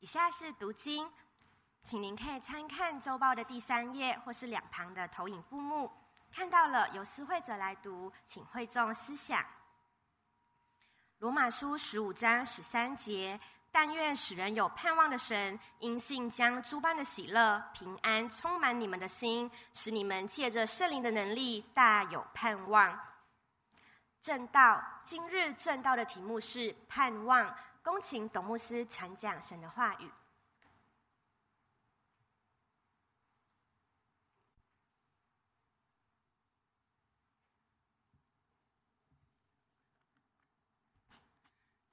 以下是读经，请您可以参看周报的第三页或是两旁的投影布幕。看到了，由思会者来读，请会众思想。罗马书十五章十三节：但愿使人有盼望的神，因信将诸般的喜乐、平安充满你们的心，使你们借着圣灵的能力，大有盼望。正道，今日正道的题目是盼望。恭请董牧师传讲神的话语。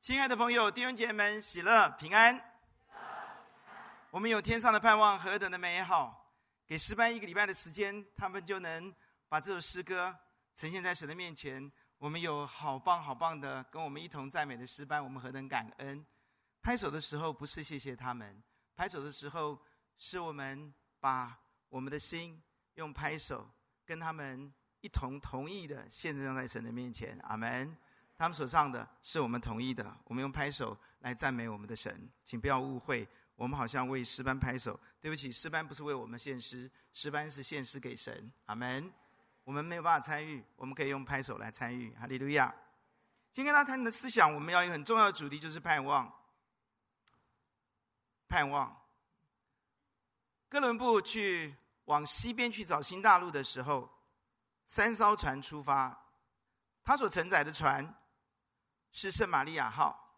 亲爱的朋友、弟兄姐妹们，喜乐平安。我们有天上的盼望，何等的美好！给诗班一个礼拜的时间，他们就能把这首诗歌呈现在神的面前。我们有好棒好棒的跟我们一同赞美的诗班，我们何等感恩！拍手的时候不是谢谢他们，拍手的时候是我们把我们的心用拍手跟他们一同同意的献上在神的面前。阿门。他们所唱的是我们同意的，我们用拍手来赞美我们的神，请不要误会，我们好像为诗班拍手。对不起，诗班不是为我们献诗，诗班是献诗给神。阿门。我们没有办法参与，我们可以用拍手来参与。哈利路亚！今天跟他谈的思想，我们要一个很重要的主题，就是盼望。盼望。哥伦布去往西边去找新大陆的时候，三艘船出发，他所承载的船是圣玛利亚号。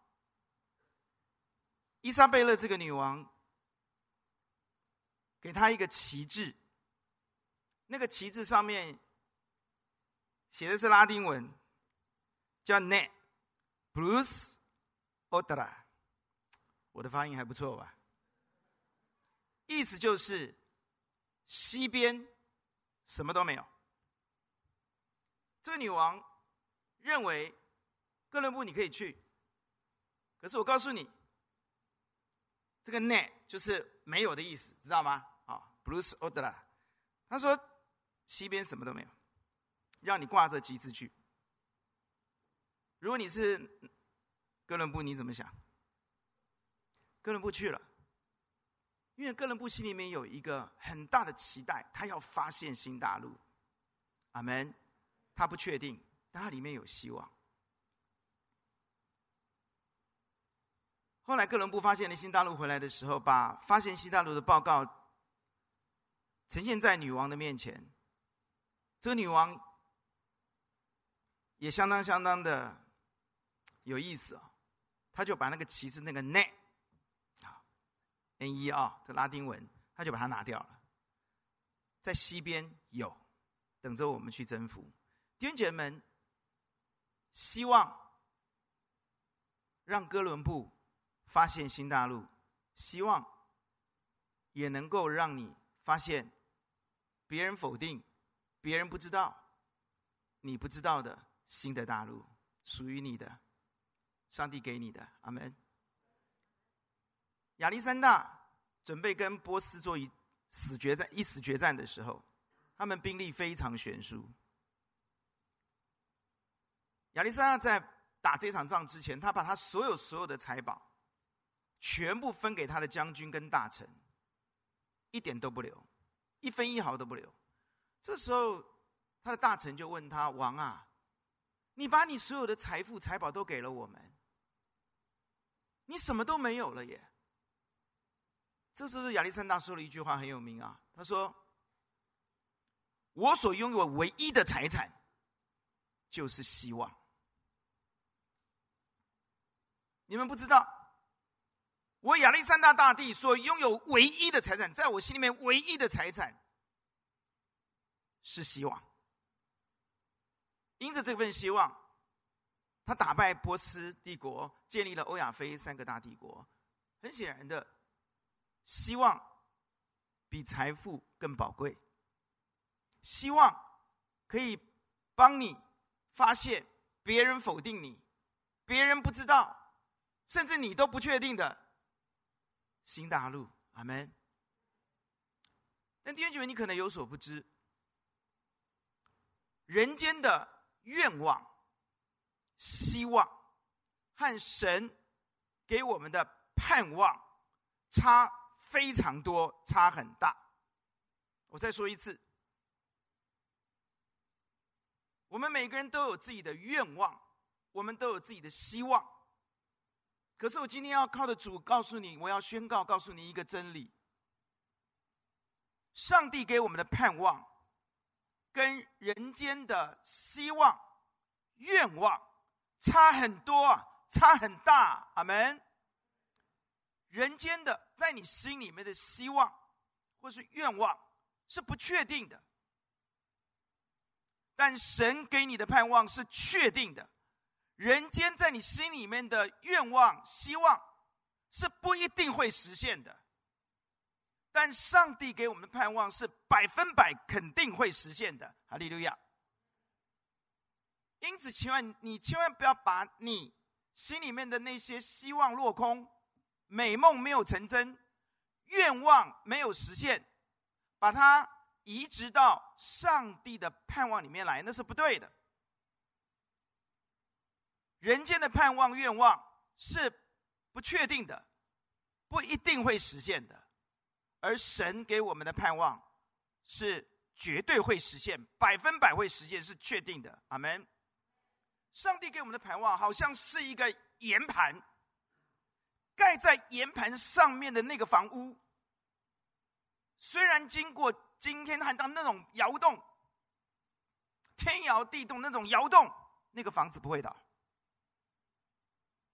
伊莎贝勒这个女王给他一个旗帜，那个旗帜上面。写的是拉丁文，叫 “ne plus ultra”，我的发音还不错吧？意思就是西边什么都没有。这个女王认为哥伦布你可以去，可是我告诉你，这个 “ne” 就是没有的意思，知道吗？啊，plus ultra，他说西边什么都没有。让你挂着旗子去。如果你是哥伦布，你怎么想？哥伦布去了，因为哥伦布心里面有一个很大的期待，他要发现新大陆。阿门。他不确定，但他里面有希望。后来哥伦布发现了新大陆回来的时候，把发现新大陆的报告呈现在女王的面前。这个女王。也相当相当的有意思啊！他就把那个旗子那个 “ne” 啊，“ne” 啊，这拉丁文，他就把它拿掉了。在西边有，等着我们去征服。弟兄姐妹们，希望让哥伦布发现新大陆，希望也能够让你发现别人否定、别人不知道、你不知道的。新的大陆属于你的，上帝给你的，阿门。亚历山大准备跟波斯做一死决战，一死决战的时候，他们兵力非常悬殊。亚历山大在打这场仗之前，他把他所有所有的财宝全部分给他的将军跟大臣，一点都不留，一分一毫都不留。这时候，他的大臣就问他：“王啊。”你把你所有的财富财宝都给了我们，你什么都没有了耶。这时候亚历山大说了一句话很有名啊，他说：“我所拥有唯一的财产就是希望。”你们不知道，我亚历山大大帝所拥有唯一的财产，在我心里面唯一的财产是希望。因着这份希望，他打败波斯帝国，建立了欧亚非三个大帝国。很显然的，希望比财富更宝贵。希望可以帮你发现别人否定你、别人不知道，甚至你都不确定的新大陆。阿门。但弟兄姐妹，你可能有所不知，人间的。愿望、希望和神给我们的盼望差非常多，差很大。我再说一次，我们每个人都有自己的愿望，我们都有自己的希望。可是我今天要靠的主告诉你，我要宣告告诉你一个真理：上帝给我们的盼望，跟人间的希望、愿望差很多，差很大。阿门。人间的在你心里面的希望或是愿望是不确定的，但神给你的盼望是确定的。人间在你心里面的愿望、希望是不一定会实现的，但上帝给我们的盼望是百分百肯定会实现的。哈利路亚！因此，千万你千万不要把你心里面的那些希望落空、美梦没有成真、愿望没有实现，把它移植到上帝的盼望里面来，那是不对的。人间的盼望、愿望是不确定的，不一定会实现的；而神给我们的盼望是绝对会实现，百分百会实现，是确定的。阿门。上帝给我们的盼望，好像是一个岩盘，盖在岩盘上面的那个房屋，虽然经过今天看到那种摇动、天摇地动那种摇动，那个房子不会倒。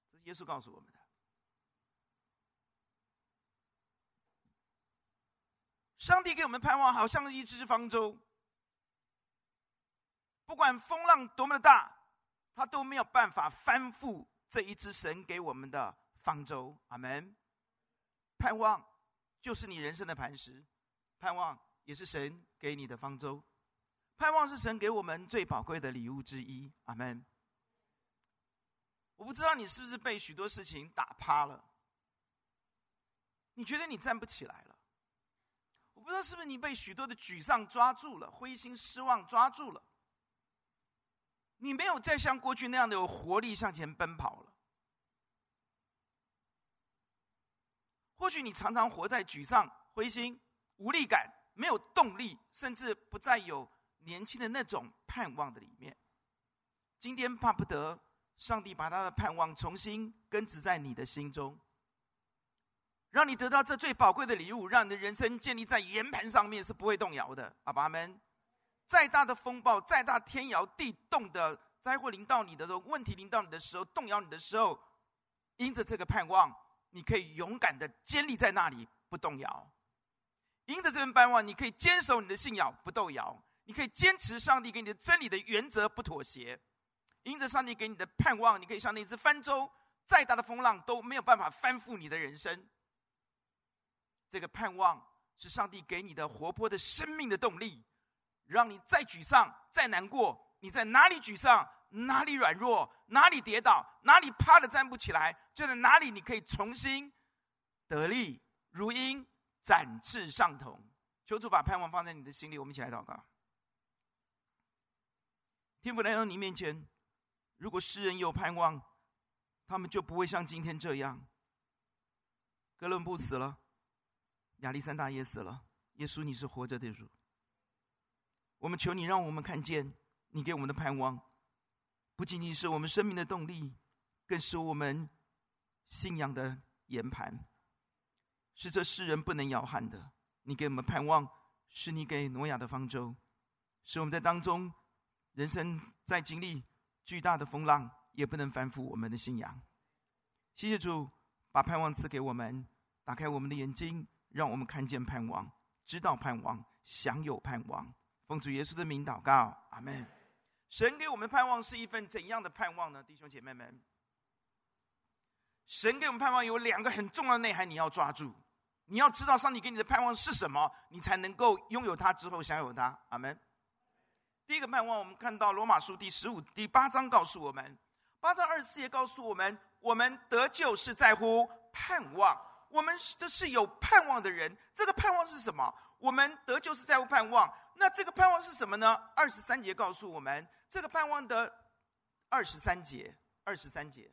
这是耶稣告诉我们的：上帝给我们盼望，好像一只方舟，不管风浪多么的大，他都没有办法翻覆这一只神给我们的方舟。阿门。盼望就是你人生的磐石，盼望也是神给你的方舟，盼望是神给我们最宝贵的礼物之一。阿门。我不知道你是不是被许多事情打趴了，你觉得你站不起来了。我不知道是不是你被许多的沮丧抓住了，灰心失望抓住了，你没有再像过去那样的有活力向前奔跑了。或许你常常活在沮丧、灰心、无力感、没有动力，甚至不再有年轻的那种盼望的里面。今天巴不得。上帝把他的盼望重新根植在你的心中，让你得到这最宝贵的礼物，让你的人生建立在岩盘上面，是不会动摇的。阿爸们，再大的风暴，再大天摇地动的灾祸临到你的时候，问题临到你的时候，动摇你的时候，因着这个盼望，你可以勇敢的坚立在那里，不动摇。因着这份盼望，你可以坚守你的信仰，不动摇。你可以坚持上帝给你的真理的原则，不妥协。因着上帝给你的盼望，你可以像那只帆舟，再大的风浪都没有办法翻覆你的人生。这个盼望是上帝给你的活泼的生命的动力，让你再沮丧、再难过，你在哪里沮丧、哪里软弱、哪里跌倒、哪里趴的站不起来，就在哪里你可以重新得力如鹰展翅上腾。求主把盼望放在你的心里，我们一起来祷告。天父来到你面前。如果世人有盼望，他们就不会像今天这样。哥伦布死了，亚历山大也死了。耶稣，你是活着的主。我们求你，让我们看见你给我们的盼望，不仅仅是我们生命的动力，更是我们信仰的岩盘，是这世人不能摇撼的。你给我们盼望，是你给挪亚的方舟，是我们在当中人生在经历。巨大的风浪也不能反覆我们的信仰。谢谢主，把盼望赐给我们，打开我们的眼睛，让我们看见盼望，知道盼望，享有盼望。奉主耶稣的名祷告，阿门。神给我们盼望是一份怎样的盼望呢？弟兄姐妹们，神给我们盼望有两个很重要的内涵，你要抓住。你要知道上帝给你的盼望是什么，你才能够拥有它之后享有它。阿门。第一个盼望，我们看到罗马书第十五、第八章告诉我们，八章二十四节告诉我们，我们得救是在乎盼望，我们这是有盼望的人。这个盼望是什么？我们得救是在乎盼望。那这个盼望是什么呢？二十三节告诉我们，这个盼望的二十三节，二十三节，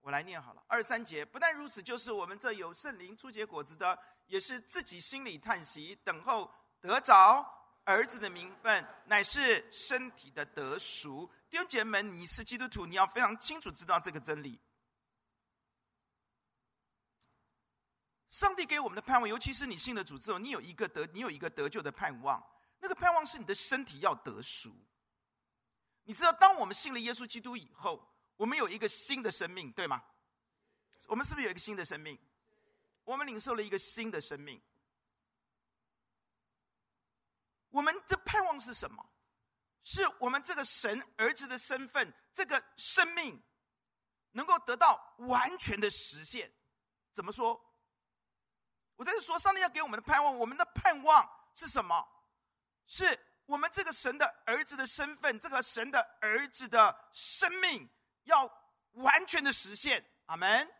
我来念好了。二十三节，不但如此，就是我们这有圣灵初结果子的，也是自己心里叹息，等候得着儿子的名分，乃是身体的得赎。弟兄姐妹们，你是基督徒，你要非常清楚知道这个真理。上帝给我们的盼望，尤其是你信了主之后，你有一个得，你有一个得救的盼望。那个盼望是你的身体要得赎。你知道，当我们信了耶稣基督以后，我们有一个新的生命，对吗？我们是不是有一个新的生命？我们领受了一个新的生命。我们的盼望是什么？是我们这个神儿子的身份，这个生命能够得到完全的实现。怎么说？我在这说，上帝要给我们的盼望，我们的盼望是什么？是我们这个神的儿子的身份，这个神的儿子的生命要完全的实现。阿门。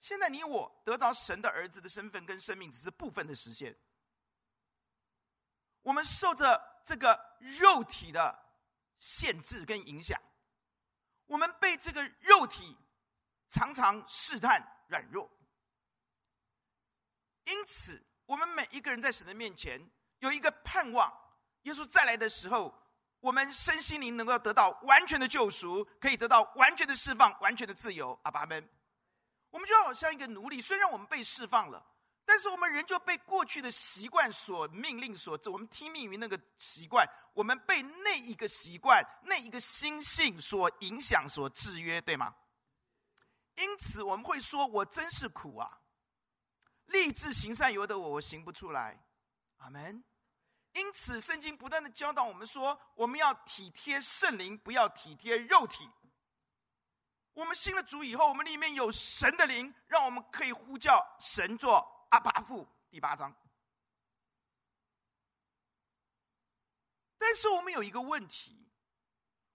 现在你我得着神的儿子的身份跟生命，只是部分的实现。我们受着这个肉体的限制跟影响，我们被这个肉体常常试探软弱。因此，我们每一个人在神的面前有一个盼望：耶稣再来的时候，我们身心灵能够得到完全的救赎，可以得到完全的释放、完全的自由。阿爸们，我们就好像一个奴隶，虽然我们被释放了，但是我们仍旧被过去的习惯所命令、所我们听命于那个习惯，我们被那一个习惯、那一个心性所影响、所制约，对吗？因此，我们会说：“我真是苦啊！”立志行善由得我，我行不出来，阿门。因此，圣经不断的教导我们说，我们要体贴圣灵，不要体贴肉体。我们信了主以后，我们里面有神的灵，让我们可以呼叫神做阿爸父。第八章。但是我们有一个问题：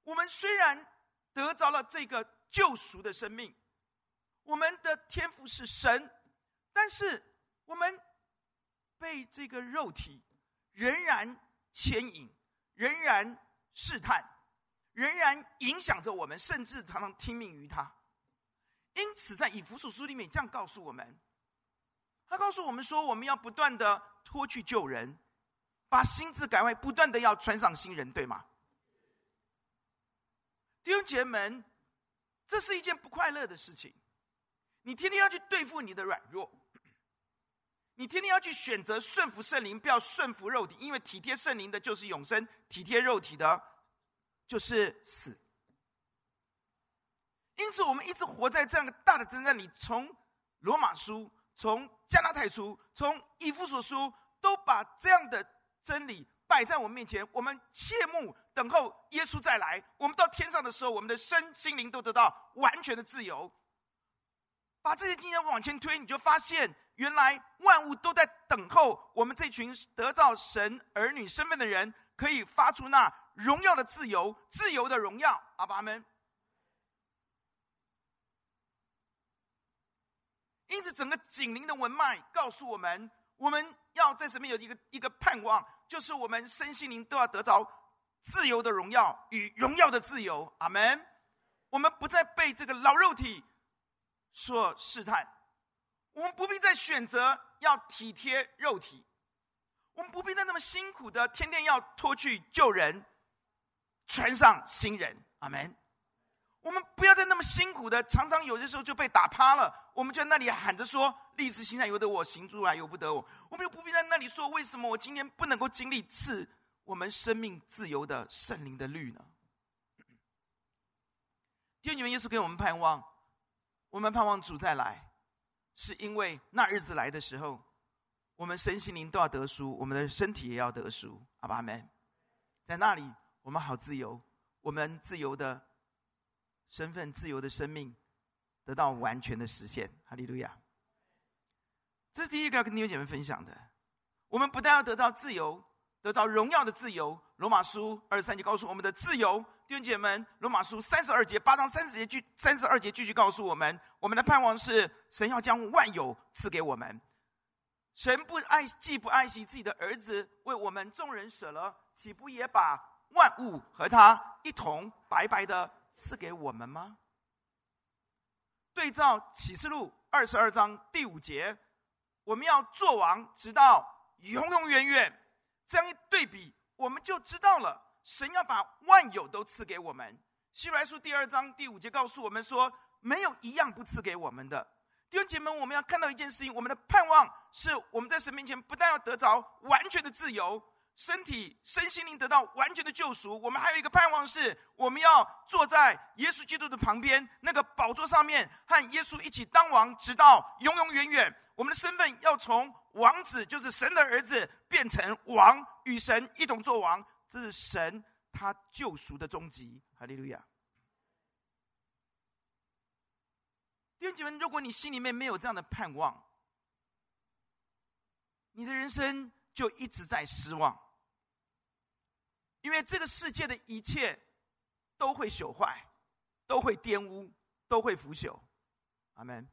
我们虽然得着了这个救赎的生命，我们的天赋是神。但是我们被这个肉体仍然牵引，仍然试探，仍然影响着我们，甚至常常听命于他。因此，在以弗所书里面这样告诉我们：他告诉我们说，我们要不断的脱去旧人，把心智改坏，不断的要穿上新人，对吗？弟兄姐妹们，这是一件不快乐的事情。你天天要去对付你的软弱。你天天要去选择顺服圣灵，不要顺服肉体，因为体贴圣灵的就是永生，体贴肉体的，就是死。因此，我们一直活在这样的大的征战里。从罗马书，从加拉太书，从以弗所书，都把这样的真理摆在我们面前。我们切慕等候耶稣再来。我们到天上的时候，我们的身心灵都得到完全的自由。把这些经验往前推，你就发现。原来万物都在等候我们这群得到神儿女身份的人，可以发出那荣耀的自由、自由的荣耀。阿爸们。因此，整个紧邻的文脉告诉我们，我们要在什么有一个一个盼望，就是我们身心灵都要得着自由的荣耀与荣耀的自由。阿门。我们不再被这个老肉体所试探。我们不必再选择要体贴肉体，我们不必再那么辛苦的天天要脱去旧人，穿上新人。阿门。我们不要再那么辛苦的，常常有些时候就被打趴了，我们就在那里喊着说：“立志行善由得我，行出来由不得我。”我们又不必在那里说：“为什么我今天不能够经历赐我们生命自由的圣灵的律呢？”弟兄们，耶稣给我们盼望，我们盼望主再来。是因为那日子来的时候，我们身心灵都要得赎，我们的身体也要得赎。阿爸们，在那里我们好自由，我们自由的身份、自由的生命得到完全的实现。哈利路亚！这是第一个要跟弟兄姐妹分享的。我们不但要得到自由，得到荣耀的自由。罗马书二十三节告诉我们的自由。弟兄姐妹们，罗马书三十二节，八章三十节，继三十二节继续告诉我们，我们的盼望是神要将万有赐给我们。神不爱，既不爱惜自己的儿子，为我们众人舍了，岂不也把万物和他一同白白的赐给我们吗？对照启示录二十二章第五节，我们要做王，直到永永远远。这样一对比，我们就知道了，神要把万有都赐给我们。希伯来书第二章第五节告诉我们说，没有一样不赐给我们的。弟兄姐妹，我们要看到一件事情：我们的盼望是我们在神面前不但要得着完全的自由，身体、身心灵得到完全的救赎，我们还有一个盼望是，我们要坐在耶稣基督的旁边那个宝座上面，和耶稣一起当王，直到永永远远。我们的身份要从王子，就是神的儿子，变成王，与神一同作王。这是神他救赎的终极。哈利路亚。弟兄姐妹，如果你心里面没有这样的盼望，你的人生就一直在失望，因为这个世界的一切都会朽坏，都会玷污，都会腐朽。阿门。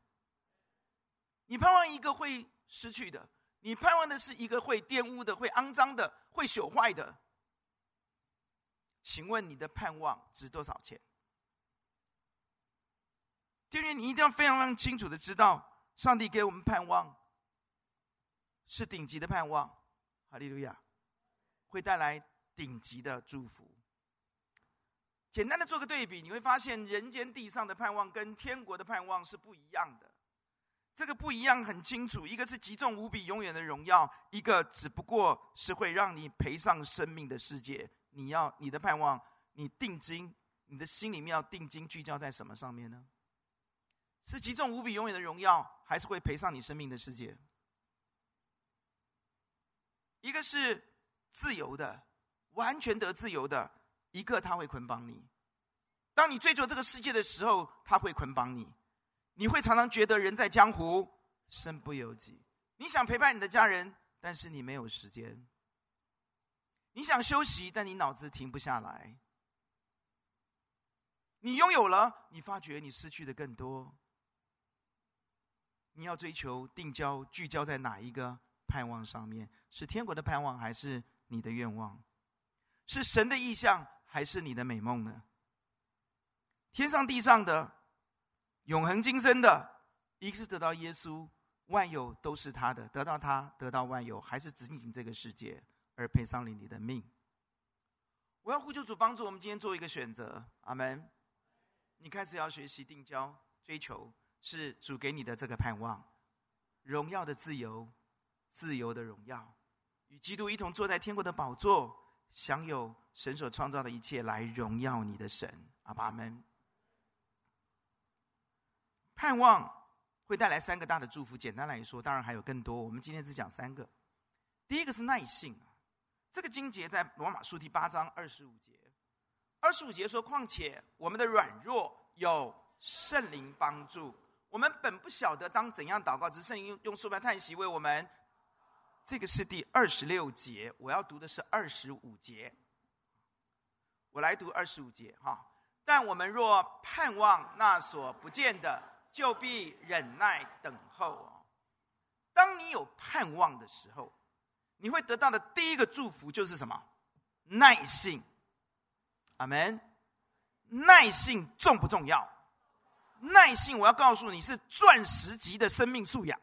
你盼望一个会失去的，你盼望的是一个会玷污的、会肮脏的、会朽坏的。请问你的盼望值多少钱？弟兄，你一定要非常非常清楚的知道，上帝给我们盼望是顶级的盼望，哈利路亚，会带来顶级的祝福。简单的做个对比，你会发现人间地上的盼望跟天国的盼望是不一样的。这个不一样很清楚，一个是极重无比、永远的荣耀，一个只不过是会让你赔上生命的世界。你要你的盼望，你定睛，你的心里面要定睛聚焦在什么上面呢？是极重无比、永远的荣耀，还是会赔上你生命的世界？一个是自由的，完全得自由的；一个他会捆绑你。当你追求这个世界的时候，他会捆绑你。你会常常觉得人在江湖，身不由己。你想陪伴你的家人，但是你没有时间。你想休息，但你脑子停不下来。你拥有了，你发觉你失去的更多。你要追求定焦，聚焦在哪一个盼望上面？是天国的盼望，还是你的愿望？是神的意象，还是你的美梦呢？天上地上的，永恒今生的，一个是得到耶稣，万有都是他的，得到他，得到万有，还是仅仅这个世界而赔上了你的命？我要呼求主帮助我们今天做一个选择，阿门。你开始要学习定焦，追求。是主给你的这个盼望，荣耀的自由，自由的荣耀，与基督一同坐在天国的宝座，享有神所创造的一切，来荣耀你的神。阿爸们，盼望会带来三个大的祝福。简单来说，当然还有更多，我们今天只讲三个。第一个是耐性，这个经节在罗马书第八章二十五节，二十五节说：“况且我们的软弱有圣灵帮助。”我们本不晓得当怎样祷告，只是圣灵用用书本叹息为我们。这个是第二十六节，我要读的是二十五节。我来读二十五节哈。但我们若盼望那所不见的，就必忍耐等候。当你有盼望的时候，你会得到的第一个祝福就是什么？耐性。阿门。耐性重不重要？耐性，我要告诉你是钻石级的生命素养。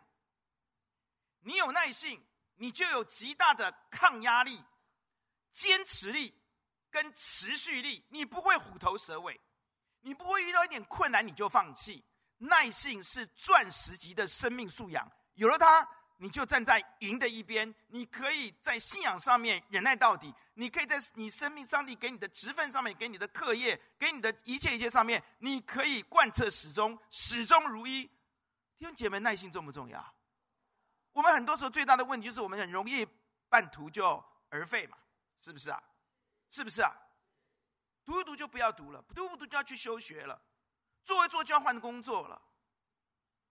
你有耐性，你就有极大的抗压力、坚持力跟持续力。你不会虎头蛇尾，你不会遇到一点困难你就放弃。耐性是钻石级的生命素养，有了它。你就站在赢的一边，你可以在信仰上面忍耐到底，你可以在你生命上帝给你的职分上面，给你的课业，给你的一切一切上面，你可以贯彻始终，始终如一。弟兄姐妹，耐心重不重要？我们很多时候最大的问题就是我们很容易半途就而废嘛，是不是啊？是不是啊？读一读就不要读了，读不读就要去休学了，做一做就要换工作了。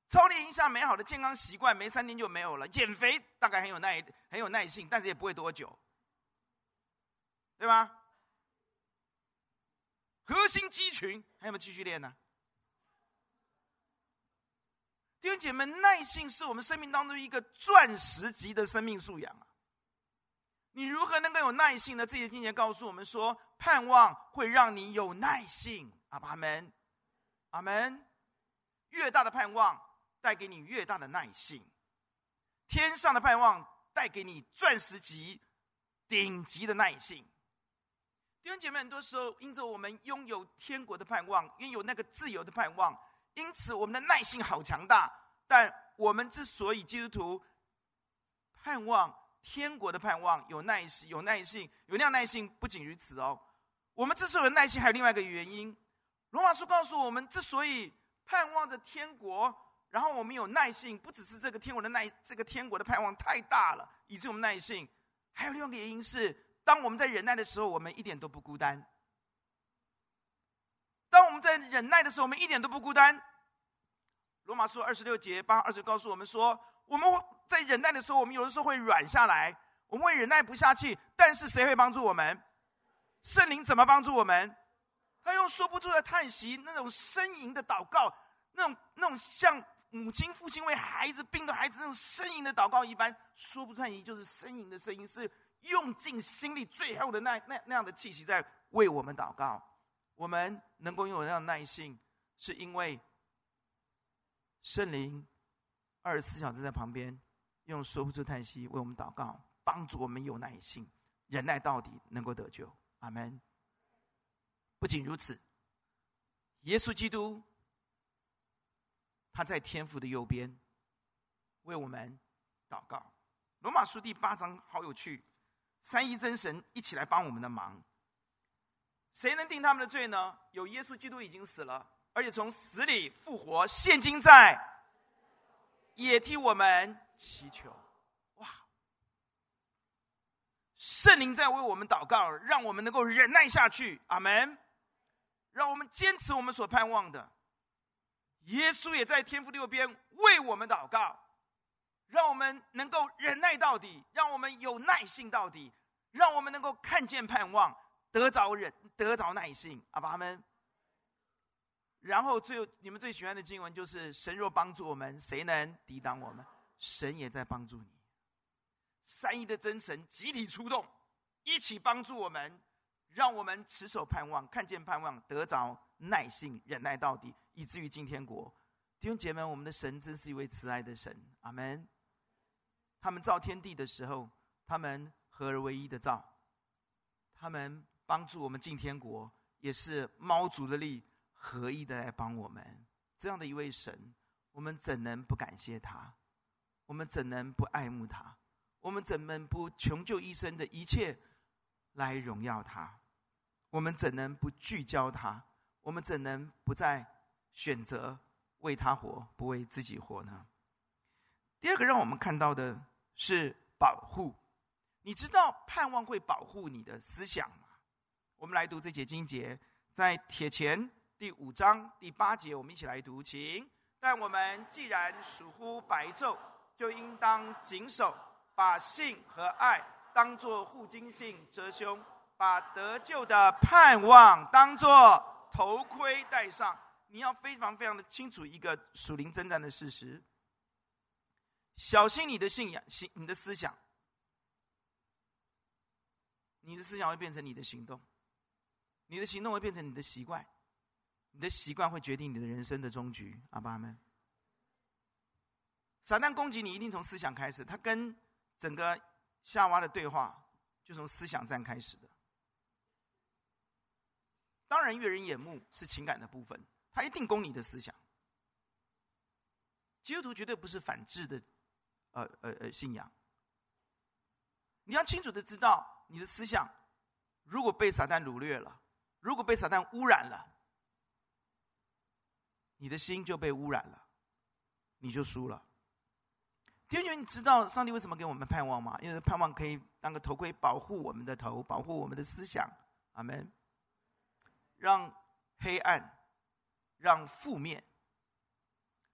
操练一下美好的健康习惯，没三天就没有了。减肥大概很有耐很有耐性，但是也不会多久，对吧？核心肌群还有没有继续练呢？弟兄姐妹，耐性是我们生命当中一个钻石级的生命素养啊！你如何能够有耐性呢？自己的经验告诉我们说，盼望会让你有耐性。阿爸们，阿门。越大的盼望带给你越大的耐性。天上的盼望带给你钻石级、顶级的耐性。弟兄姐妹，很多时候因着我们拥有天国的盼望，拥有那个自由的盼望，因此我们的耐性好强大。但我们之所以基督徒盼望天国的盼望，有耐心、有耐性、有那样耐性，不仅如此哦。我们之所以有耐心，还有另外一个原因。罗马书告诉我们，之所以盼望着天国，然后我们有耐性，不只是这个天国的耐，这个天国的盼望太大了，以致我们耐性。还有另外一个原因是，当我们在忍耐的时候，我们一点都不孤单。在忍耐的时候，我们一点都不孤单。罗马书二十六节八二十告诉我们说，我们在忍耐的时候，我们有的时候会软下来，我们会忍耐不下去，但是谁会帮助我们？圣灵怎么帮助我们？他用说不出的叹息，那种呻吟的祷告，那种那种像母亲、父亲为孩子病的孩子那种呻吟的祷告一般，说不出叹息，就是呻吟的声音，是用尽心里最后的那那那样的气息在为我们祷告。我们能够拥有那样的耐性，是因为圣灵二十四小时在旁边，用说不出叹息为我们祷告，帮助我们有耐性，忍耐到底，能够得救。阿门。不仅如此，耶稣基督他在天父的右边为我们祷告。罗马书第八章好有趣，三一真神一起来帮我们的忙。谁能定他们的罪呢？有耶稣基督已经死了，而且从死里复活，现今在，也替我们祈求。哇！圣灵在为我们祷告，让我们能够忍耐下去。阿门。让我们坚持我们所盼望的。耶稣也在天父右边为我们祷告，让我们能够忍耐到底，让我们有耐性到底，让我们能够看见盼望，得着忍，得着耐性。阿爸阿们。然后最你们最喜欢的经文就是：神若帮助我们，谁能抵挡我们？神也在帮助你。三一的真神集体出动，一起帮助我们。让我们持守盼望，看见盼望，得着耐性，忍耐到底，以至于进天国。弟兄姐妹，我们的神真是一位慈爱的神，阿门。他们造天地的时候，他们合而为一的造，他们帮助我们进天国，也是猫族的力合一的来帮我们。这样的一位神，我们怎能不感谢他？我们怎能不爱慕他？我们怎能不穷究一生的一切来荣耀他？我们怎能不聚焦他？我们怎能不再选择为他活，不为自己活呢？第二个让我们看到的是保护。你知道盼望会保护你的思想吗？我们来读这节经节，在铁前第五章第八节，我们一起来读，请。但我们既然属乎白昼，就应当谨守，把信和爱当作护经信遮胸。把得救的盼望当作头盔戴上，你要非常非常的清楚一个属灵征战的事实。小心你的信仰，信你的思想，你的思想会变成你的行动，你的行动会变成你的习惯，你的习惯会决定你的人生的终局。阿爸们，撒旦攻击你一定从思想开始，他跟整个夏娃的对话就从思想战开始的。当然，悦人眼目是情感的部分，他一定攻你的思想。基督徒绝对不是反智的，呃呃呃，信仰。你要清楚的知道，你的思想如果被撒旦掳掠了，如果被撒旦污染了，你的心就被污染了，你就输了。弟兄，你知道上帝为什么给我们盼望吗？因为盼望可以当个头盔，保护我们的头，保护我们的思想。阿门。让黑暗、让负面、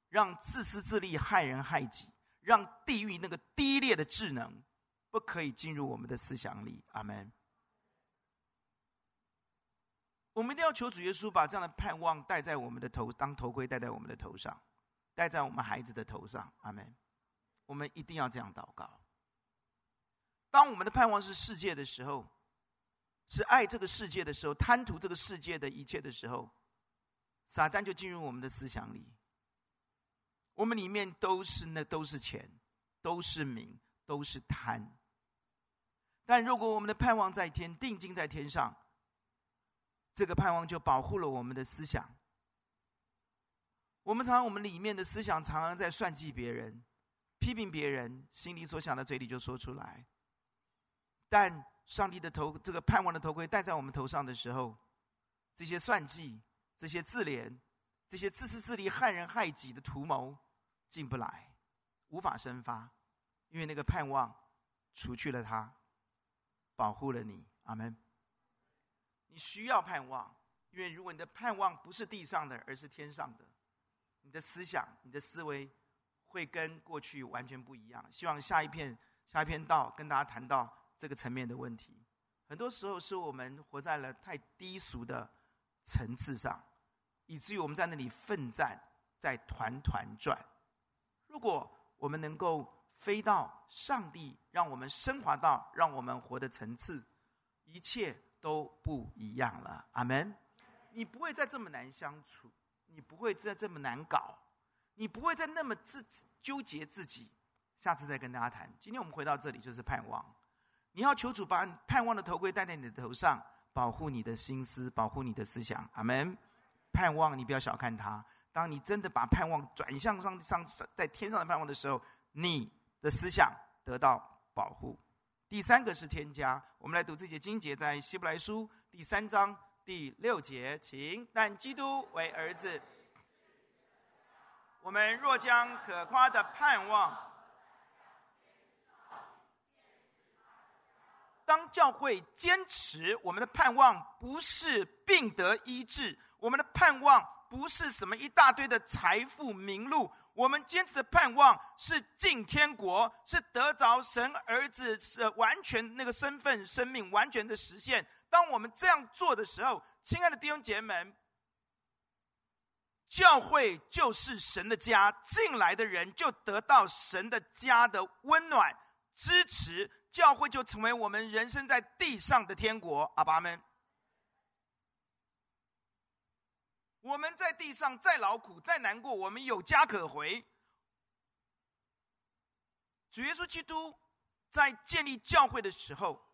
让自私自利、害人害己、让地狱那个低劣的智能，不可以进入我们的思想里。阿门。我们一定要求主耶稣把这样的盼望戴在我们的头，当头盔戴在我们的头上，戴在我们孩子的头上。阿门。我们一定要这样祷告。当我们的盼望是世界的时候，是爱这个世界的时候，贪图这个世界的一切的时候，撒旦就进入我们的思想里，我们里面都是那都是钱，都是名，都是贪。但如果我们的盼望在天，定睛在天上，这个盼望就保护了我们的思想。我们常常我们里面的思想常常在算计别人、批评别人，心里所想的嘴里就说出来。但上帝的头，这个盼望的头盔戴在我们头上的时候，这些算计、这些自怜、这些自私自利、害人害己的图谋进不来，无法生发，因为那个盼望除去了它，保护了你。阿门。你需要盼望，因为如果你的盼望不是地上的，而是天上的，你的思想、你的思维会跟过去完全不一样。希望下一篇下一篇道跟大家谈到。这个层面的问题，很多时候是我们活在了太低俗的层次上，以至于我们在那里奋战，在团团转。如果我们能够飞到上帝让我们升华到让我们活的层次，一切都不一样了。阿门。你不会再这么难相处，你不会再这么难搞，你不会再那么自纠结自己。下次再跟大家谈。今天我们回到这里，就是盼望。你要求主把盼望的头盔戴在你的头上，保护你的心思，保护你的思想。阿门。盼望你不要小看它。当你真的把盼望转向上上在天上的盼望的时候，你的思想得到保护。第三个是添加。我们来读这节经节，在希伯来书第三章第六节，请。但基督为儿子，我们若将可夸的盼望。当教会坚持我们的盼望不是病得医治，我们的盼望不是什么一大堆的财富名禄，我们坚持的盼望是进天国，是得着神儿子是完全那个身份、生命完全的实现。当我们这样做的时候，亲爱的弟兄姐妹们，教会就是神的家，进来的人就得到神的家的温暖支持。教会就成为我们人生在地上的天国，阿爸们。我们在地上再劳苦再难过，我们有家可回。主耶稣基督在建立教会的时候，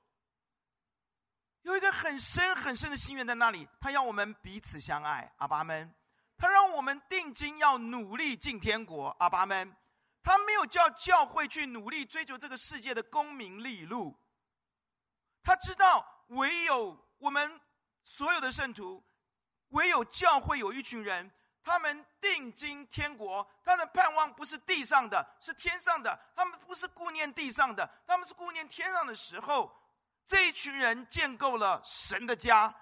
有一个很深很深的心愿在那里，他要我们彼此相爱，阿爸们。他让我们定睛要努力进天国，阿爸们。他没有叫教会去努力追求这个世界的功名利禄，他知道唯有我们所有的圣徒，唯有教会有一群人，他们定睛天国，他的盼望不是地上的，是天上的。他们不是顾念地上的，他们是顾念天上的时候，这一群人建构了神的家，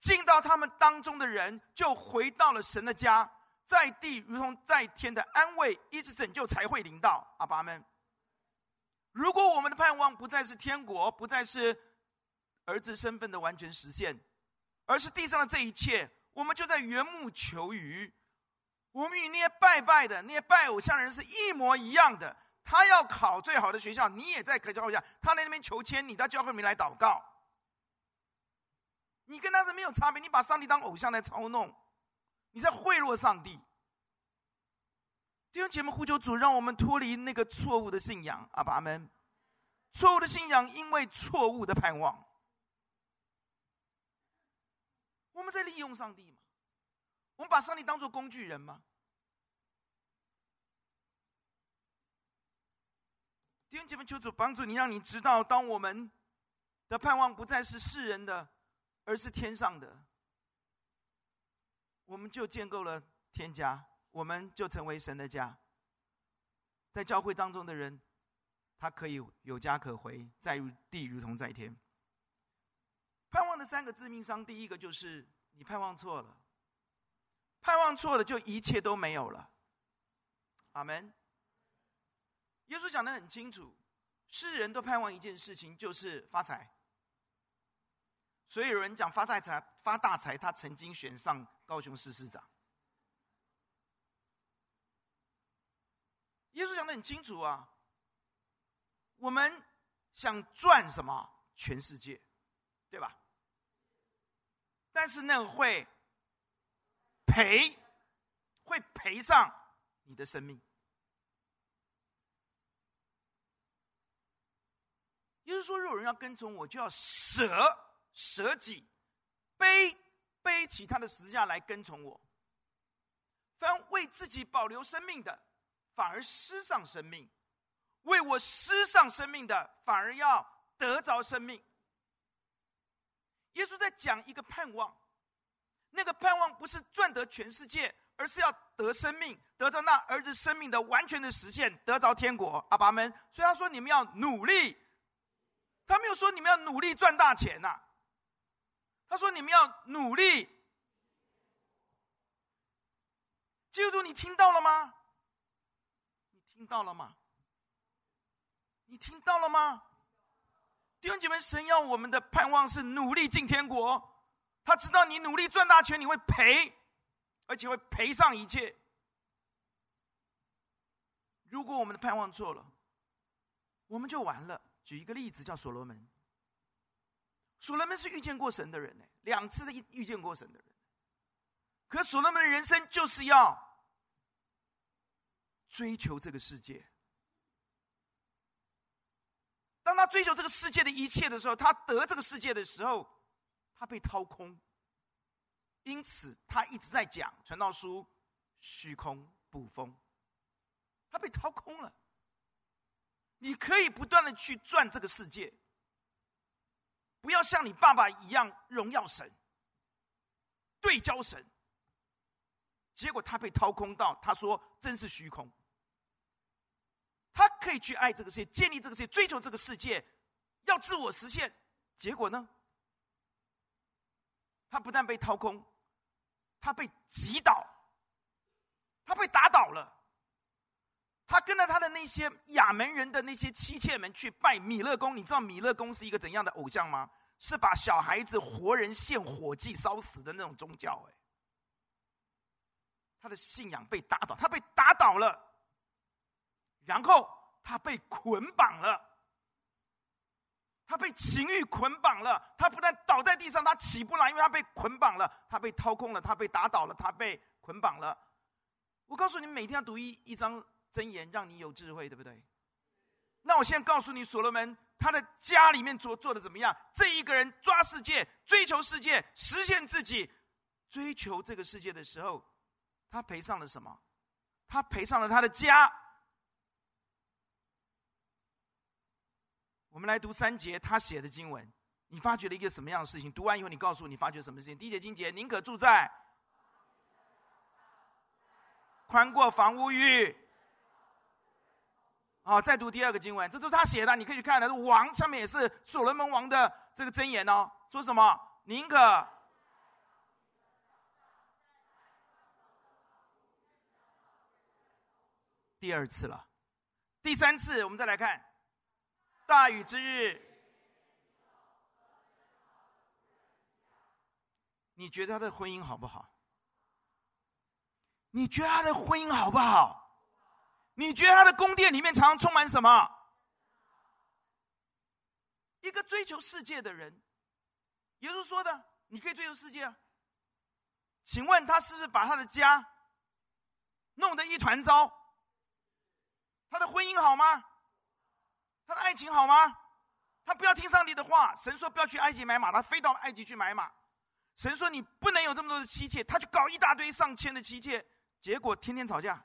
进到他们当中的人就回到了神的家。在地如同在天的安慰，一直拯救才会临到。阿爸们，如果我们的盼望不再是天国，不再是儿子身份的完全实现，而是地上的这一切，我们就在缘木求鱼。我们与那些拜拜的、那些拜偶像的人是一模一样的。他要考最好的学校，你也在可教会下，他在那边求签，你到教会里面来祷告。你跟他是没有差别，你把上帝当偶像来操弄。你在贿赂上帝，弟兄姐妹，呼求主，让我们脱离那个错误的信仰，阿爸们。错误的信仰，因为错误的盼望，我们在利用上帝吗？我们把上帝当作工具人吗？弟兄姐妹，求主帮助你，让你知道，当我们的盼望不再是世人的，而是天上的。我们就建构了天家，我们就成为神的家。在教会当中的人，他可以有家可回，在地如同在天。三个致命伤，第一个就是你盼望错了，盼望错了就一切都没有了。阿门。耶稣讲得很清楚，世人都盼望一件事情，就是发财。所以有人讲发大财，发大财，他曾经选上高雄市市长。耶稣讲得很清楚啊，我们想赚什么？全世界，对吧？但是那个会赔，会赔上你的生命。也就是说，如果人要跟从我，就要舍舍己，背背起他的十字架来跟从我。凡为自己保留生命的，反而失丧生命；为我失丧生命的，反而要得着生命。耶稣在讲一个盼望，那个盼望不是赚得全世界，而是要得生命，得到那儿子生命的完全的实现，得着天国。阿爸们，所以他说你们要努力，他没有说你们要努力赚大钱呐、他说你们要努力。基督徒，你听到了吗？你听到了吗？你听到了吗？弟兄姐妹，神要我们的盼望是努力进天国。他知道你努力赚大钱，你会赔，而且会赔上一切。如果我们的盼望错了，我们就完了。举一个例子，叫所罗门。所罗门是遇见过神的人呢，两次的遇遇见过神的人。可所罗门的人生就是要追求这个世界。当他追求这个世界的一切的时候，他得这个世界的时候，他被掏空。因此，他一直在讲传道书，虚空捕风。他被掏空了。你可以不断的去赚这个世界，不要像你爸爸一样荣耀神、对焦神。结果他被掏空到，他说：“真是虚空。”他可以去爱这个世界，建立这个世界，追求这个世界，要自我实现。结果呢？他不但被掏空，他被挤倒，他被打倒了。他跟着他的那些亚门人的那些妻妾们去拜米勒公。你知道米勒公是一个怎样的偶像吗？是把小孩子活人献火祭烧死的那种宗教。哎，他的信仰被打倒，他被打倒了。然后他被捆绑了，他被情欲捆绑了。他不但倒在地上，他起不来，因为他被捆绑了。他被掏空了，他被打倒了，他被捆绑了。我告诉你，每天要读一一章箴言，让你有智慧，对不对？那我现在告诉你，所罗门他的家里面做做的怎么样？这一个人抓世界，追求世界，实现自己，追求这个世界的时候，他赔上了什么？他赔上了他的家。我们来读三节他写的经文，你发觉了一个什么样的事情？读完以后，你告诉我你发觉什么事情？第一节经节，宁可住在宽过房屋与……好，再读第二个经文，这都是他写的，你可以去看的。王上面也是所罗门王的这个箴言哦，说什么？宁可第二次了，第三次，我们再来看。大雨之日，你觉得他的婚姻好不好？你觉得他的婚姻好不好？你觉得他的宫殿里面常常充满什么？一个追求世界的人，耶稣说的，你可以追求世界啊。请问他是不是把他的家弄得一团糟？他的婚姻好吗？他的爱情好吗？他不要听上帝的话。神说不要去埃及买马，他飞到埃及去买马。神说你不能有这么多的妻妾，他去搞一大堆上千的妻妾，结果天天吵架。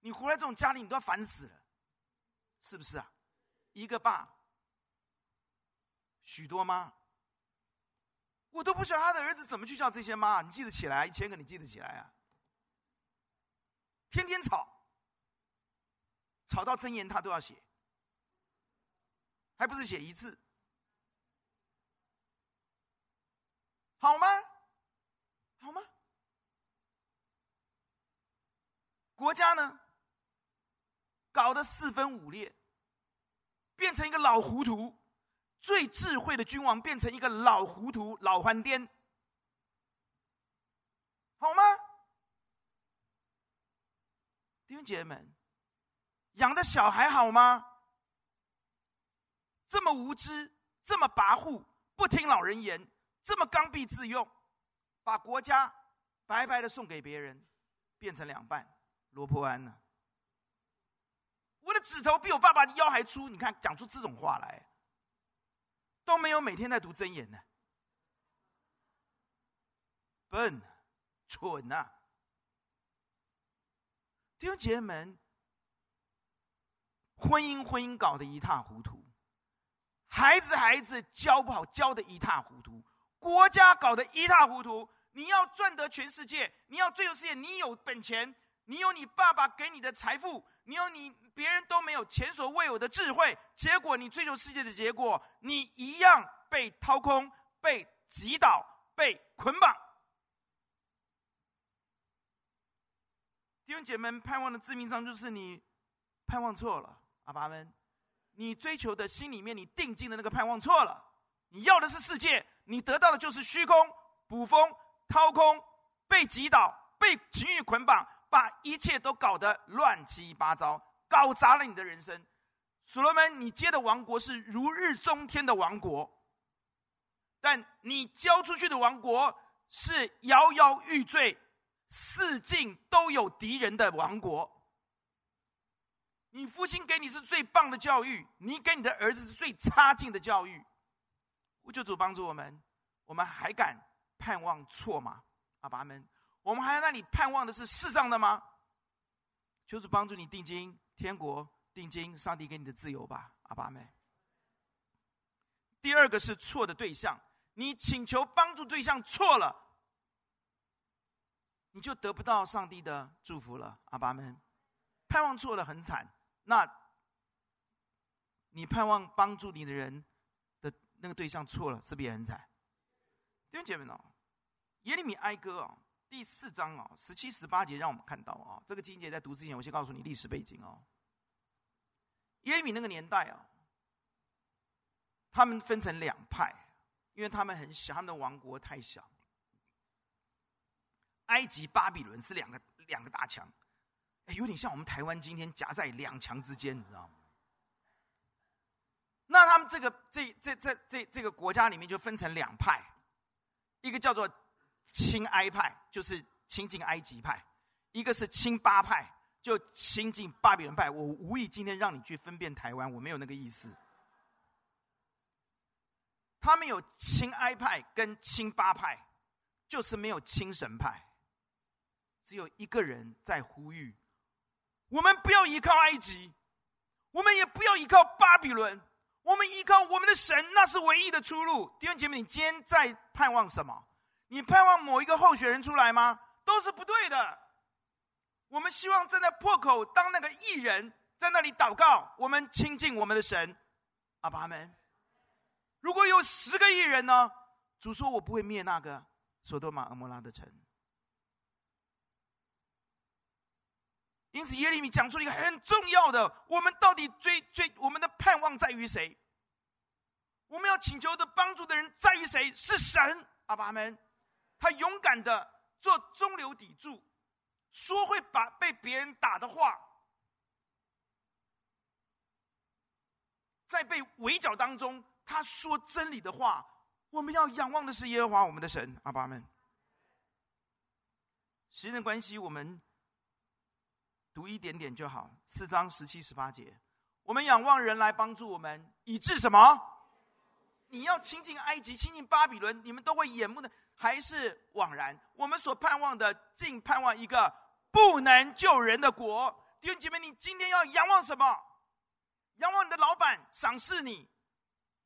你活在这种家里，你都要烦死了，是不是啊？一个爸，许多妈，我都不晓得他的儿子怎么去叫这些妈。你记得起来？一千个你记得起来啊？天天吵，吵到箴言他都要写。还不是写一次，好吗？好吗？国家呢？搞得四分五裂，变成一个老糊涂。最智慧的君王变成一个老糊涂、老番颠，好吗？弟兄姐妹们，养的小孩好吗？这么无知，这么跋扈，不听老人言，这么刚愎自用，把国家白白的送给别人，变成两半，罗波安呢？我的指头比我爸爸的腰还粗，你看讲出这种话来，都没有每天在读真言呢？笨，蠢呐、啊！弟兄姐妹们，婚姻婚姻搞得一塌糊涂，孩子孩子教不好，教的一塌糊涂，国家搞得一塌糊涂。你要赚得全世界，你要追求世界，你有本钱，你有你爸爸给你的财富，你有你别人都没有前所未有的智慧，结果你追求世界的结果，你一样被掏空、被挤倒、被捆绑。弟兄姐妹们，盼望的致命伤就是你盼望错了，阿爸们，你追求的心里面你定睛的那个盼望错了，你要的是世界，你得到的就是虚空、捕风。掏空，被击倒，被情欲捆绑，把一切都搞得乱七八糟，搞砸了你的人生。所罗门，你接的王国是如日中天的王国，但你交出去的王国是摇摇欲坠、四境都有敌人的王国。你父亲给你是最棒的教育，你给你的儿子是最差劲的教育。求主帮助我们，我们还敢盼望错吗？阿爸们，我们还在那里盼望的是世上的吗？求主帮助你定睛天国，定睛上帝给你的自由吧，阿爸们。第二个是错的对象，你请求帮助对象错了，你就得不到上帝的祝福了，阿爸们。盼望错了很惨，那，你盼望帮助你的人的那个对象错了，是不是也很惨？弟兄姐妹们。耶利米哀歌啊，第四章啊，十七、十八节，让我们看到啊，这个经节在读之前，我先告诉你历史背景哦。耶利米那个年代啊，他们分成两派，因为他们很小，他们的王国太小。埃及、巴比伦是两个两个大强，有点像我们台湾今天夹在两强之间，你知道吗？那他们这个这这这这这个国家里面就分成两派，一个叫做。亲埃派就是亲近埃及派，一个是亲巴派，就亲近巴比伦派。我无意今天让你去分辨台湾，我没有那个意思。他们有亲埃派跟亲巴派，就是没有亲神派。只有一个人在呼吁：我们不要依靠埃及，我们也不要依靠巴比伦，我们依靠我们的神，那是唯一的出路。弟兄姐妹，你今天在盼望什么？你盼望某一个候选人出来吗？都是不对的。我们希望站在破口当那个义人，在那里祷告，我们亲近我们的神。阿爸们，如果有十个义人呢？主说我不会灭那个所多玛、蛾摩拉的城。因此，耶利米讲出了一个很重要的：我们到底追追我们的盼望在于谁？我们要请求的帮助的人在于谁？是神。阿爸们。他勇敢的做中流砥柱，说会把被别人打的话，在被围剿当中，他说真理的话。我们要仰望的是耶和华我们的神，阿爸们。时间关系，我们读一点点就好。四章十七、十八节，我们仰望人来帮助我们，以致什么？你要亲近埃及，亲近巴比伦，你们都会眼目的。还是枉然。我们所盼望的，竟盼望一个不能救人的国。弟兄姐妹，你今天要仰望什么？仰望你的老板赏识你，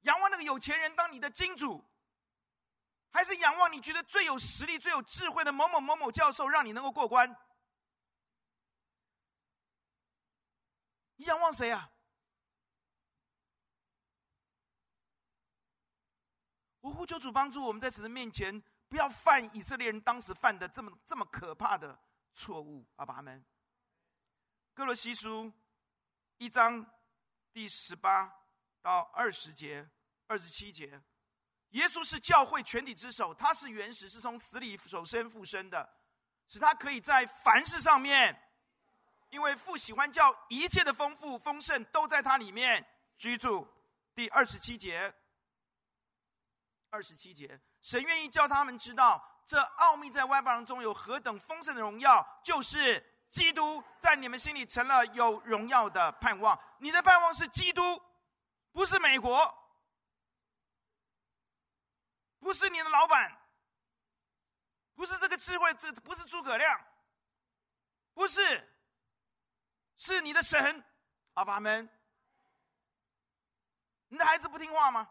仰望那个有钱人当你的金主，还是仰望你觉得最有实力、最有智慧的某某某某教授，让你能够过关？你仰望谁啊？我呼求主帮助我们在神的面前。不要犯以色列人当时犯的这么这么可怕的错误，阿爸们。歌罗西书一章第十八到二十节、二十七节，耶稣是教会全体之首，他是原始，是从死里首先复生的，使他可以在凡事上面，因为父喜欢叫一切的丰富丰盛都在他里面居住。第二十七节，二十七节。神愿意叫他们知道，这奥秘在外邦中有何等丰盛的荣耀，就是基督在你们心里成了有荣耀的盼望。你的盼望是基督，不是美国，不是你的老板，不是这个智慧，这不是诸葛亮，不是，是你的神，阿爸们。你的孩子不听话吗？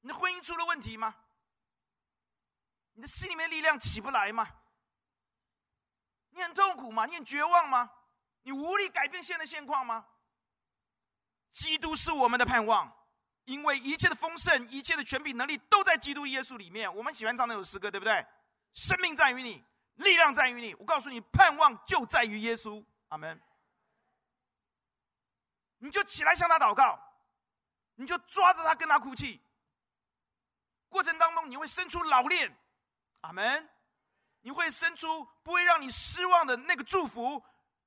你的婚姻出了问题吗？你的心里面力量起不来吗？你很痛苦吗？你很绝望吗？你无力改变现在现况吗？基督是我们的盼望，因为一切的丰盛、一切的权柄、能力都在基督耶稣里面。我们喜欢唱那首诗歌，对不对？生命在于你，力量在于你。我告诉你，盼望就在于耶稣。阿门。你就起来向他祷告，你就抓着他跟他哭泣。过程当中，你会生出老练。阿门。你会生出不会让你失望的那个祝福。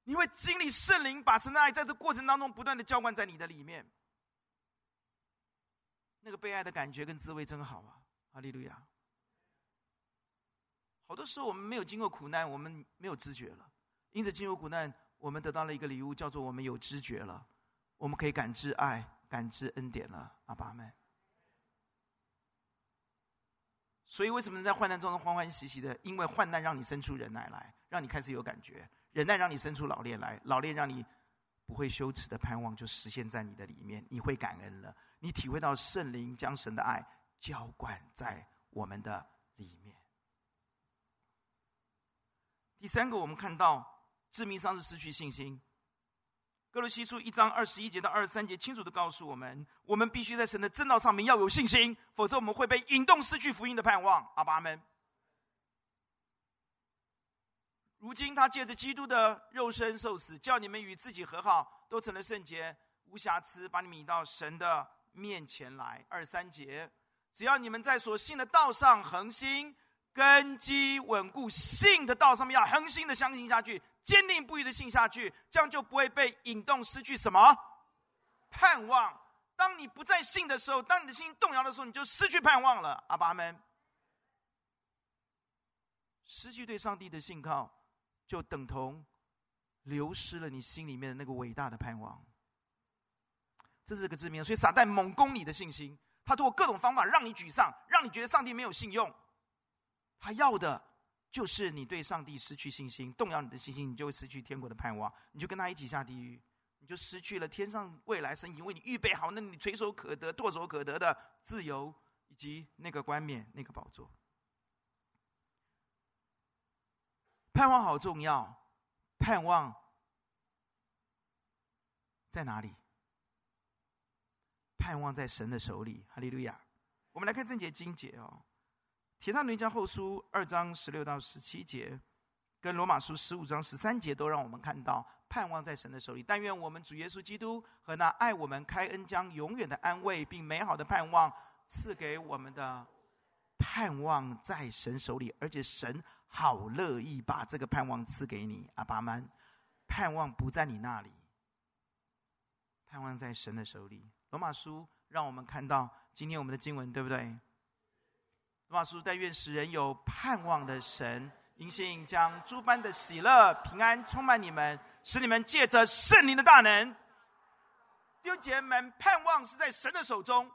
你会经历圣灵把神的爱在这过程当中不断的浇灌在你的里面，那个被爱的感觉跟滋味真好啊！哈利路亚。好多时候我们没有经过苦难，我们没有知觉了；因此经过苦难，我们得到了一个礼物，叫做我们有知觉了，我们可以感知爱、感知恩典了。阿爸们。所以为什么能在患难中欢欢喜喜的？因为患难让你生出忍耐来，让你开始有感觉。忍耐让你生出老练来，老练让你不会羞耻的盼望就实现在你的里面。你会感恩了，你体会到圣灵将神的爱浇灌在我们的里面。第三个，我们看到致命伤是失去信心。歌罗西书一章二十一节到二十三节清楚的告诉我们：我们必须在神的正道上面要有信心，否则我们会被引动，失去福音的盼望。阿爸们。如今他借着基督的肉身受死，叫你们与自己和好，都成了圣洁，无瑕疵，把你们引到神的面前来。二三节，只要你们在所信的道上恒心，根基稳固，信的道上面要恒心的相信下去，坚定不移的信下去，这样就不会被引动，失去什么盼望。当你不再信的时候，当你的心动摇的时候，你就失去盼望了。阿爸们，失去对上帝的信靠。就等同流失了你心里面的那个伟大的盼望，这是个致命。所以撒旦猛攻你的信心，他通过各种方法让你沮丧，让你觉得上帝没有信用。他要的就是你对上帝失去信心，动摇你的信心，你就会失去天国的盼望，你就跟他一起下地狱，你就失去了天上未来神已经为你预备好那你垂手可得、唾手可得的自由，以及那个冠冕、那个宝座。盼望好重要，盼望在哪里？盼望在神的手里。哈利路亚！我们来看这节经节哦，《提摩太后书》二章十六到十七节，跟《罗马书》十五章十三节，都让我们看到盼望在神的手里。但愿我们主耶稣基督和那爱我们、开恩将永远的安慰并美好的盼望赐给我们的盼望在神手里，而且神。好乐意把这个盼望赐给你，阿爸们。盼望不在你那里，盼望在神的手里。罗马书让我们看到今天我们的经文，对不对？罗马书但愿使人有盼望的神，因信将诸般的喜乐、平安充满你们，使你们借着圣灵的大能，弟兄姐妹们，盼望是在神的手中。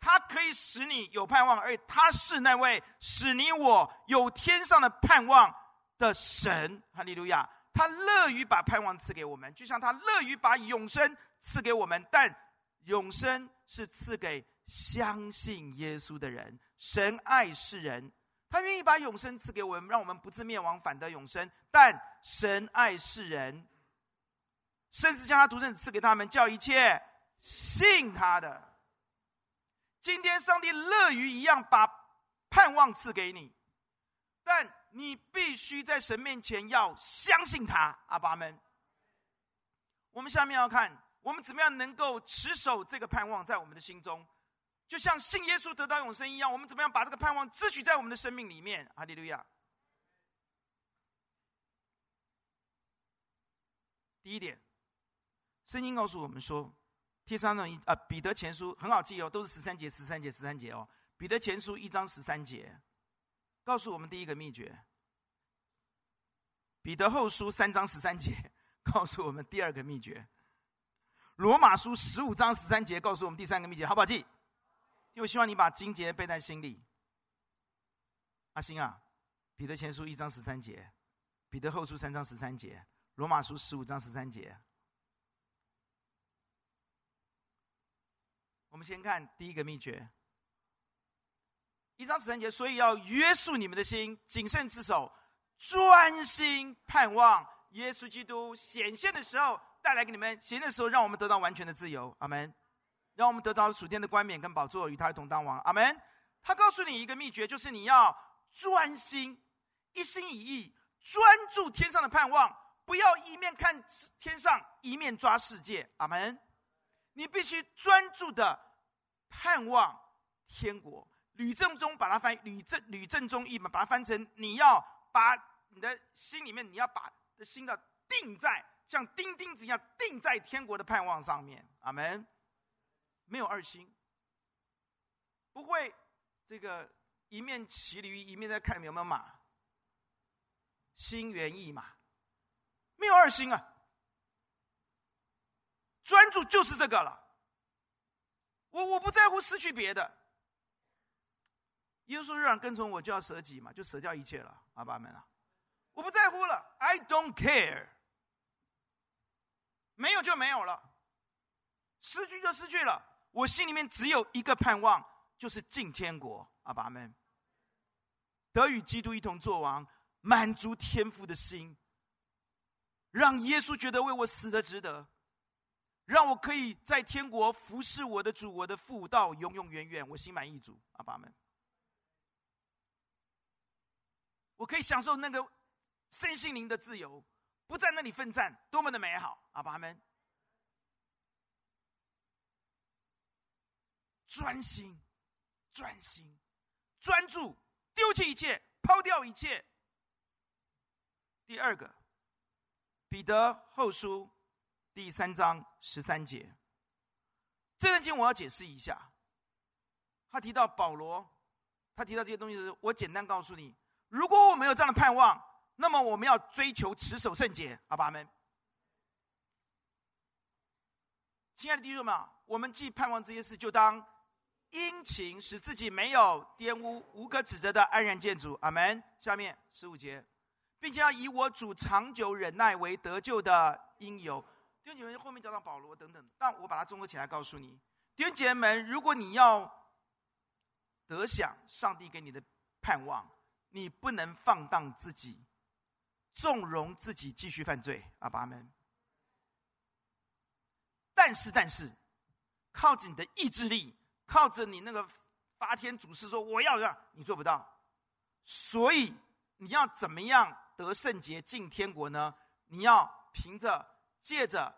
他可以使你有盼望，而他是那位使你我有天上的盼望的神。哈利路亚！他乐于把盼望赐给我们，就像他乐于把永生赐给我们。但永生是赐给相信耶稣的人。神爱世人，他愿意把永生赐给我们，让我们不自灭亡，反得永生。但神爱世人，甚至将他独生子赐给他们，叫一切信他的。今天上帝乐于一样把盼望赐给你，但你必须在神面前要相信他。阿爸们，我们下面要看我们怎么样能够持守这个盼望在我们的心中，就像信耶稣得到永生一样，我们怎么样把这个盼望支取在我们的生命里面？哈利路亚。第一点，圣经告诉我们说。第三种一啊，彼得前书很好记哦，都是十三节、十三节、十三节哦。彼得前书一章十三节，告诉我们第一个秘诀。彼得后书三章十三节，告诉我们第二个秘诀。罗马书十五章十三节，告诉我们第三个秘诀，好不好记？我希望你把经节背在心里。阿星啊，彼得前书一章十三节，彼得后书三章十三节，罗马书十五章十三节。我们先看第一个秘诀，一章十三节，所以要约束你们的心，谨慎自守，专心盼望耶稣基督显现的时候带来给你们。显现的时候，让我们得到完全的自由。阿门。让我们得到属天的冠冕跟宝座，与他一同当王。阿门。他告诉你一个秘诀，就是你要。专心，一心一意，专注天上的盼望，不要一面看天上，一面抓世界。阿门。你必须专注的盼望天国。吕正中把它翻，吕正吕正中译嘛，把它翻成你要把你的心里面，你要把的心的定在像钉钉子一样钉在天国的盼望上面。阿门。没有二心，不会这个。一面骑驴，一面在看有没有马。心猿意马，没有二心啊！专注就是这个了。我我不在乎失去别的。耶稣说让跟从我就要舍己嘛，就舍掉一切了。阿爸们啊，我不在乎了，I don't care。没有就没有了，失去就失去了。我心里面只有一个盼望，就是进天国。阿爸们。得与基督一同作王，满足天父的心，让耶稣觉得为我死的值得，让我可以在天国服侍我的主，我的父到永永远远，我心满意足。阿爸们，我可以享受那个身心灵的自由，不在那里奋战，多么的美好！阿爸们，专心，专心，专注。丢弃一切，抛掉一切。第二个，彼得后书第三章十三节，这段经我要解释一下。他提到保罗，他提到这些东西时，我简单告诉你：如果我没有这样的盼望，那么我们要追求持守圣洁。阿爸们，亲爱的弟兄们，我们既盼望这些事，就当。殷勤使自己没有玷污、无可指责的安然见主。阿门。下面十五节，并且要以我主长久忍耐为得救的因由。弟兄姐妹，后面讲到保罗等等，但我把它综合起来告诉你，弟兄姐妹们，如果你要得享上帝给你的盼望，你不能放荡自己，纵容自己继续犯罪。阿爸们。但是，但是，靠着你的意志力。靠着你那个发天主誓说我要让你做不到，所以你要怎么样得圣洁进天国呢？你要凭着借着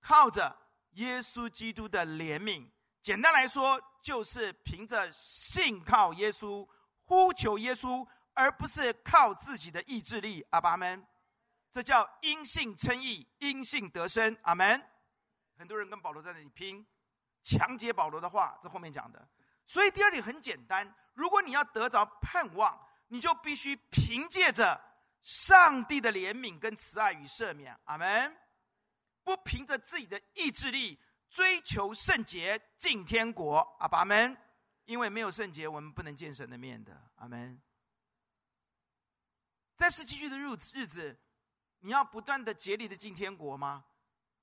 靠着耶稣基督的怜悯，简单来说就是凭着信靠耶稣，呼求耶稣，而不是靠自己的意志力。阿爸们，这叫因信称义，因信得生。阿门。很多人跟保罗在那里拼。强解保罗的话，这后面讲的。所以第二点很简单：如果你要得着盼望，你就必须凭借着上帝的怜悯跟慈爱与赦免。阿门。不凭着自己的意志力追求圣洁进天国。阿爸们，因为没有圣洁，我们不能见神的面的。阿门。在世寄居的日子日子，你要不断的竭力的进天国吗？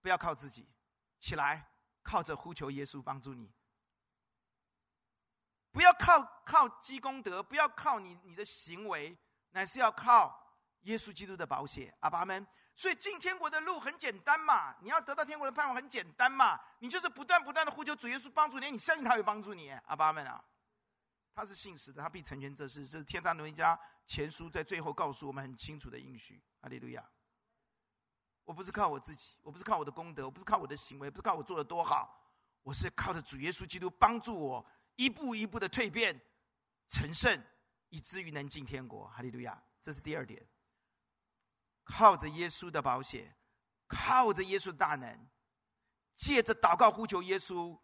不要靠自己，起来。靠着呼求耶稣帮助你，不要靠靠积功德，不要靠你你的行为，乃是要靠耶稣基督的宝血。阿爸们，所以进天国的路很简单嘛，你要得到天国的盼望很简单嘛，你就是不断不断的呼求主耶稣帮助你，你相信他会帮助你。阿爸们啊，他是信实的，他必成全这事。这是天上人家前书在最后告诉我们很清楚的应许。阿利路亚。我不是靠我自己，我不是靠我的功德，我不是靠我的行为，不是靠我做的多好，我是靠着主耶稣基督帮助我一步一步的蜕变成圣，以至于能进天国。哈利路亚！这是第二点，靠着耶稣的保险，靠着耶稣的大能，借着祷告呼求耶稣，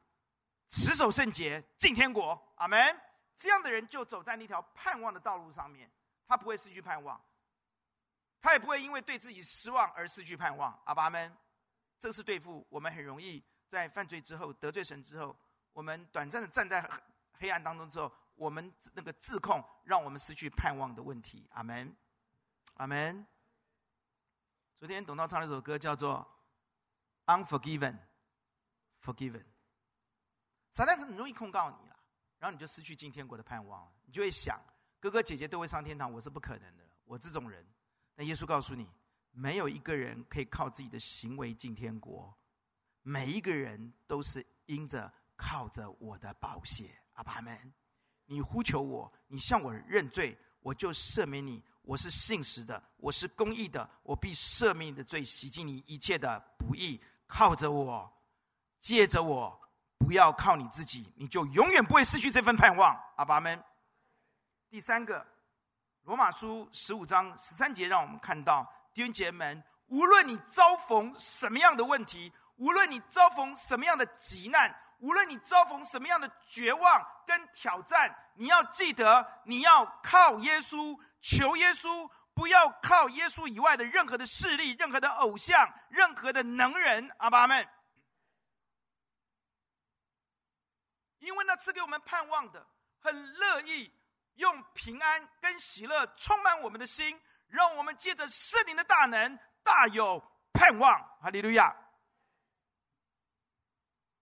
持守圣洁进天国。阿门！这样的人就走在那条盼望的道路上面，他不会失去盼望。他也不会因为对自己失望而失去盼望。阿爸们，这是对付我们很容易在犯罪之后得罪神之后，我们短暂的站在黑暗当中之后，我们那个自控，让我们失去盼望的问题。阿门，阿门。昨天董道唱了一首歌，叫做《Unforgiven》，Forgiven。撒旦很容易控告你了，然后你就失去进天国的盼望。你就会想，哥哥姐姐都会上天堂，我是不可能的。我这种人，但耶稣告诉你，没有一个人可以靠自己的行为进天国，每一个人都是因着靠着我的宝血。阿爸们，你呼求我，你向我认罪，我就赦免你。我是信实的，我是公义的，我必赦免你的罪，洗净你一切的不义。靠着我，借着我。不要靠你自己，你就永远不会失去这份盼望。阿爸们，第三个，罗马书十五章十三节，让我们看到弟兄姐妹们，无论你遭逢什么样的问题，无论你遭逢什么样的急难，无论你遭逢什么样的绝望跟挑战，你要记得，你要靠耶稣，求耶稣，不要靠耶稣以外的任何的势力、任何的偶像、任何的能人。阿爸们。因为那赐给我们盼望的，很乐意用平安跟喜乐充满我们的心，让我们借着圣灵的大能，大有盼望。哈利路亚！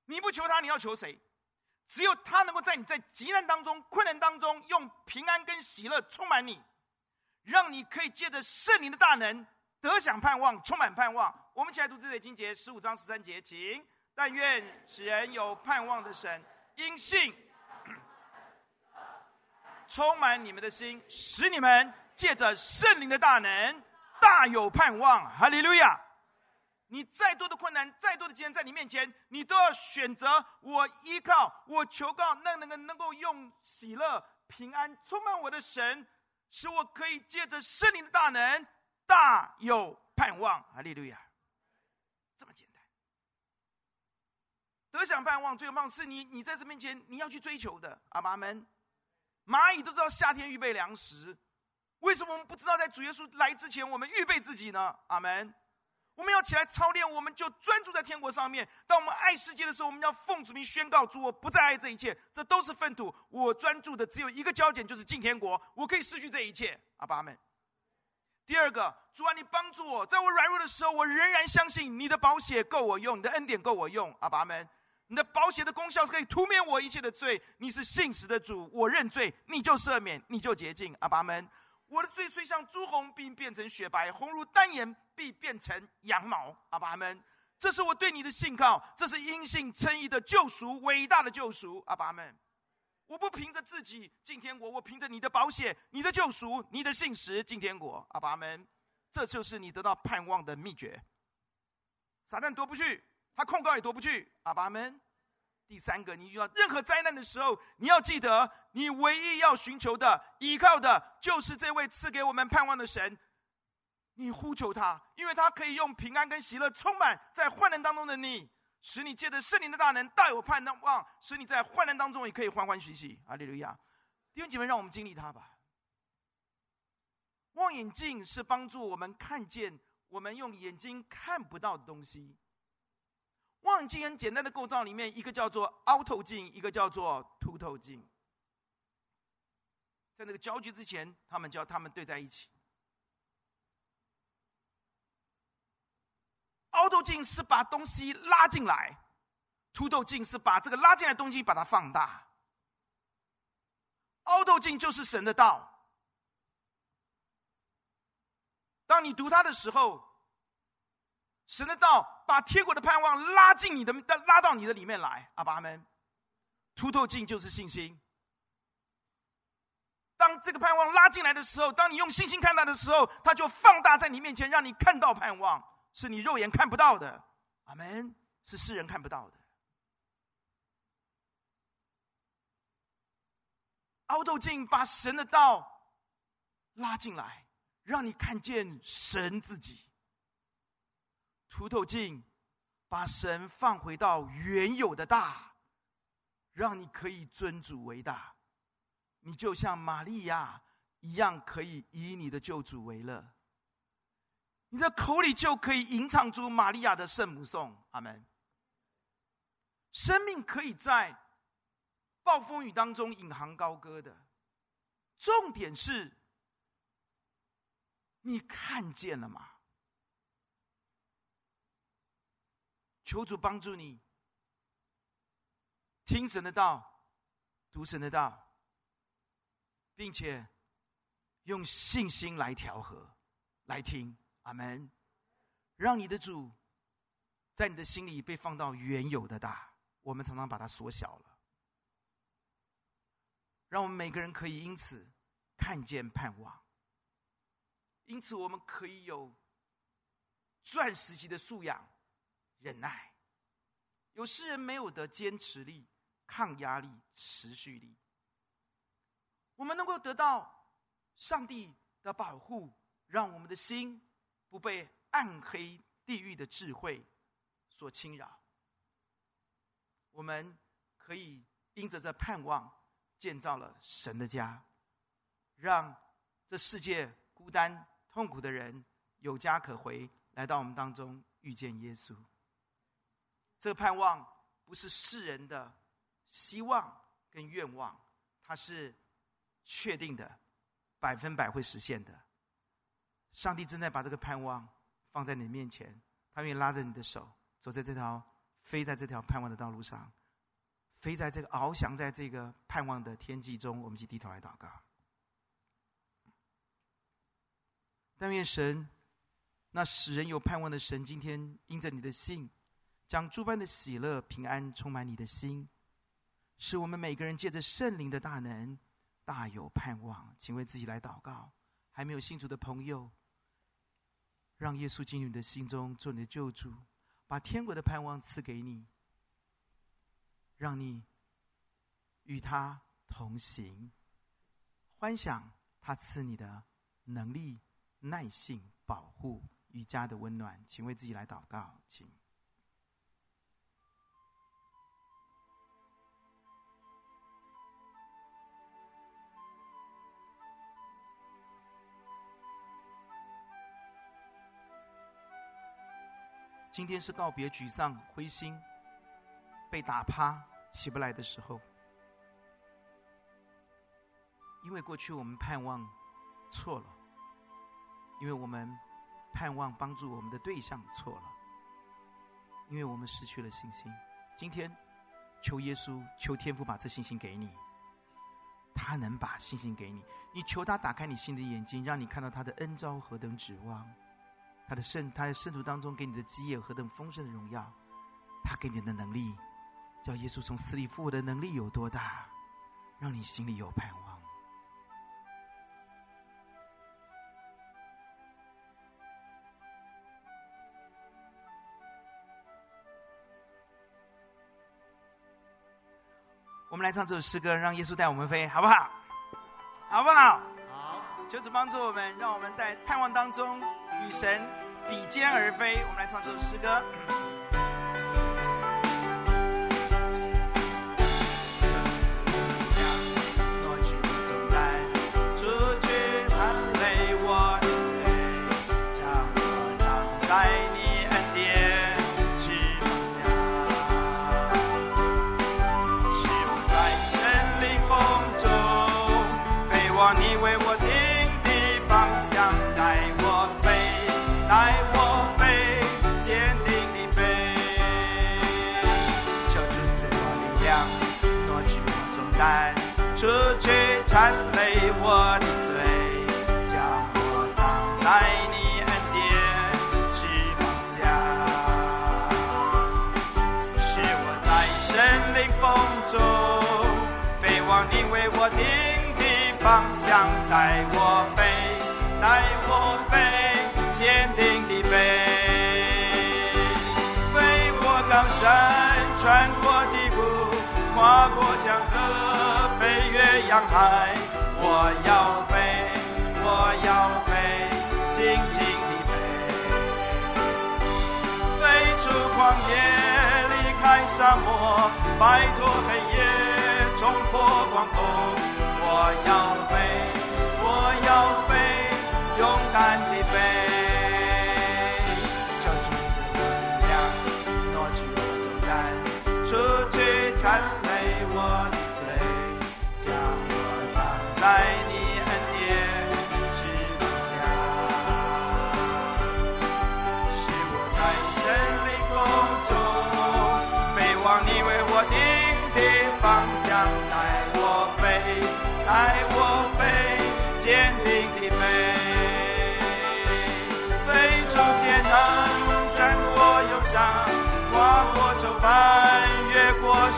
你不求他，你要求谁？只有他能够在你在急难当中、困难当中，用平安跟喜乐充满你，让你可以借着圣灵的大能得享盼望，充满盼望。我们一起来读这节经节，十五章十三节，请。但愿使人有盼望的神。因信充满你们的心，使你们借着圣灵的大能，大有盼望。哈利路亚！你再多的困难，再多的艰难在你面前，你都要选择我依靠，我求告那能够能够用喜乐、平安充满我的神，使我可以借着圣灵的大能，大有盼望。哈利路亚！这么简单。得享盼望，最有望是你，你在这面前你要去追求的。阿爸们，蚂蚁都知道夏天预备粮食，为什么我们不知道在主耶稣来之前，我们预备自己呢？阿门。我们要起来操练，我们就专注在天国上面。当我们爱世界的时候，我们要奉主名宣告：主，我不再爱这一切，这都是粪土。我专注的只有一个焦点，就是进天国。我可以失去这一切。阿爸们。第二个，主啊，你帮助我，在我软弱的时候，我仍然相信你的宝血够我用，你的恩典够我用。阿爸们。你的宝血的功效是可以涂灭我一切的罪。你是信实的主，我认罪，你就赦免，你就洁净。阿爸们，我的罪虽像朱红，并变成雪白；红如丹颜，必变成羊毛。阿爸们，这是我对你的信靠，这是因信称义的救赎，伟大的救赎。阿爸们，我不凭着自己进天国，我凭着你的宝血、你的救赎、你的信实进天国。阿爸们，这就是你得到盼望的秘诀。撒旦夺不去。他控告也夺不去，阿爸们。第三个，你遇到任何灾难的时候，你要记得，你唯一要寻求的、依靠的，就是这位赐给我们盼望的神。你呼求他，因为他可以用平安跟喜乐充满在患难当中的你，使你借着圣灵的大能大有盼望，使你在患难当中也可以欢欢喜喜。阿利路亚！弟兄姐妹，让我们经历他吧。望远镜是帮助我们看见我们用眼睛看不到的东西。望远镜很简单的构造里面，一个叫做凹透镜，一个叫做凸透镜。在那个焦距之前，他们叫他们对在一起。凹透镜是把东西拉进来，凸透镜是把这个拉进来的东西把它放大。凹透镜就是神的道。当你读它的时候，神的道把天国的盼望拉进你的，拉到你的里面来。阿爸们，凸透镜就是信心。当这个盼望拉进来的时候，当你用信心看它的时候，它就放大在你面前，让你看到盼望，是你肉眼看不到的。阿门，是世人看不到的。凹透镜把神的道拉进来，让你看见神自己。凸透镜把神放回到原有的大，让你可以尊主为大。你就像玛利亚一样，可以以你的救主为乐。你的口里就可以吟唱出玛利亚的圣母颂。阿门。生命可以在暴风雨当中引垦高歌的。重点是，你看见了吗？求主帮助你，听神的道，读神的道，并且用信心来调和，来听。阿门。让你的主在你的心里被放到原有的大，我们常常把它缩小了。让我们每个人可以因此看见盼望，因此我们可以有钻石级的素养。忍耐，有世人没有的坚持力、抗压力、持续力。我们能够得到上帝的保护，让我们的心不被暗黑地狱的智慧所侵扰。我们可以因着这盼望，建造了神的家，让这世界孤单痛苦的人有家可回，来到我们当中遇见耶稣。这个盼望不是世人的希望跟愿望，它是确定的，百分百会实现的。上帝正在把这个盼望放在你面前，他愿意拉着你的手，走在这条飞在这条盼望的道路上，飞在这个翱翔在这个盼望的天际中。我们一起低头来祷告。但愿神，那使人有盼望的神，今天因着你的信。将诸般的喜乐、平安充满你的心，使我们每个人借着圣灵的大能，大有盼望。请为自己来祷告，还没有信主的朋友，让耶稣进入你的心中，做你的救主，把天国的盼望赐给你，让你与他同行，欢想他赐你的能力、耐性、保护与家的温暖。请为自己来祷告，请。今天是告别沮丧、灰心、被打趴、起不来的时候，因为过去我们盼望错了，因为我们盼望帮助我们的对象错了，因为我们失去了信心。今天，求耶稣、求天父把这信心给你，他能把信心给你，你求他打开你心的眼睛，让你看到他的恩招何等指望。他的圣，他的圣徒当中给你的基业何等丰盛的荣耀，他给你的能力，叫耶稣从死里复活的能力有多大，让你心里有盼望。我们来唱这首诗歌，让耶稣带我们飞，好不好？好不好？求主帮助我们，让我们在盼望当中。与神比肩而飞，我们来唱这首诗歌。飞越洋海，我要飞，我要飞，轻轻地飞，飞出旷野，离开沙漠，摆脱黑夜，冲破狂风。我要飞，我要飞，勇敢地飞，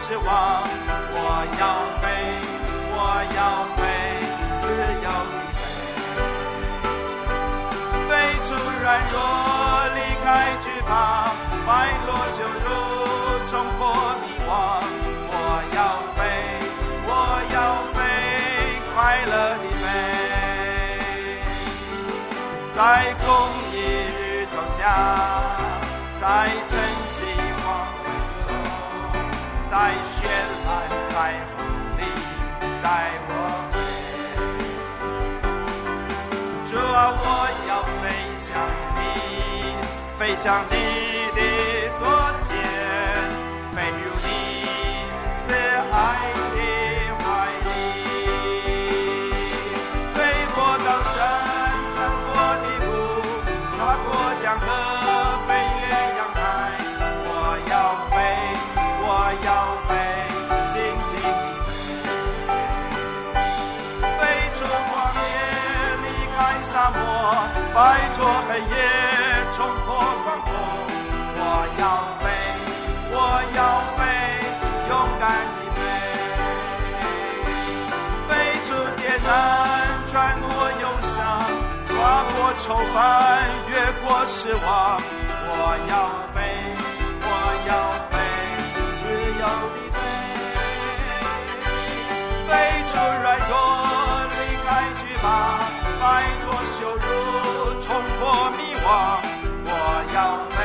失望。我要飞，我要飞，自由的飞，飞出软弱，离开惧怕，摆脱羞辱，冲破迷惘。我要飞，我要飞，快乐的飞，在公义日头下，在晨曦，在绚烂彩虹里带我飞。主啊，我要飞向你，飞向你的左。摆脱黑夜，冲破狂风。我要飞，我要飞，勇敢地飞，飞出艰难，穿过忧伤，跨过愁烦，越过失望。我要飞，我要飞，自由地飞，飞出软弱，离开惧怕，摆脱羞辱。我迷惘，我要飞，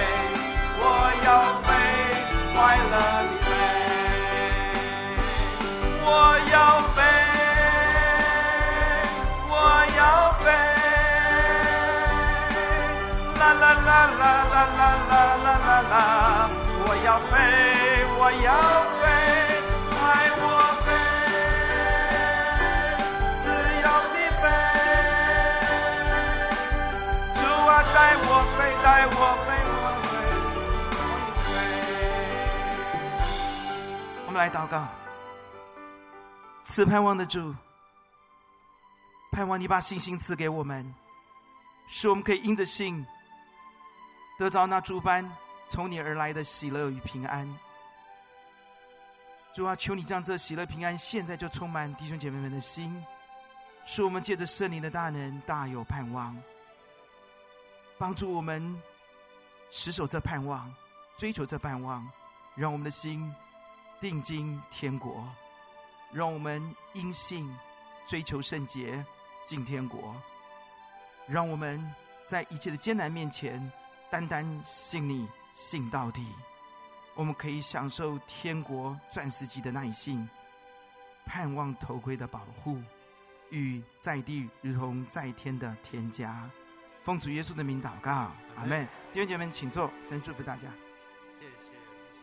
我要飞，快乐的飞。我要飞，我要飞，啦啦啦啦啦啦啦啦啦啦，我要飞，我要飞我，们来祷告，赐盼望的主，盼望你把信心赐给我们，使我们可以因着信，得着那诸般从你而来的喜乐与平安。主啊，求你将这喜乐平安现在就充满弟兄姐妹们的心，使我们借着圣灵的大能，大有盼望。帮助我们持守这盼望，追求这盼望，让我们的心定睛天国，让我们因信追求圣洁进天国，让我们在一切的艰难面前单单信你信到底，我们可以享受天国钻石级的耐性，盼望头盔的保护，与在地如同在天的天家。奉主耶稣的名祷告，阿门。弟兄姐妹们，请坐，先祝福大家。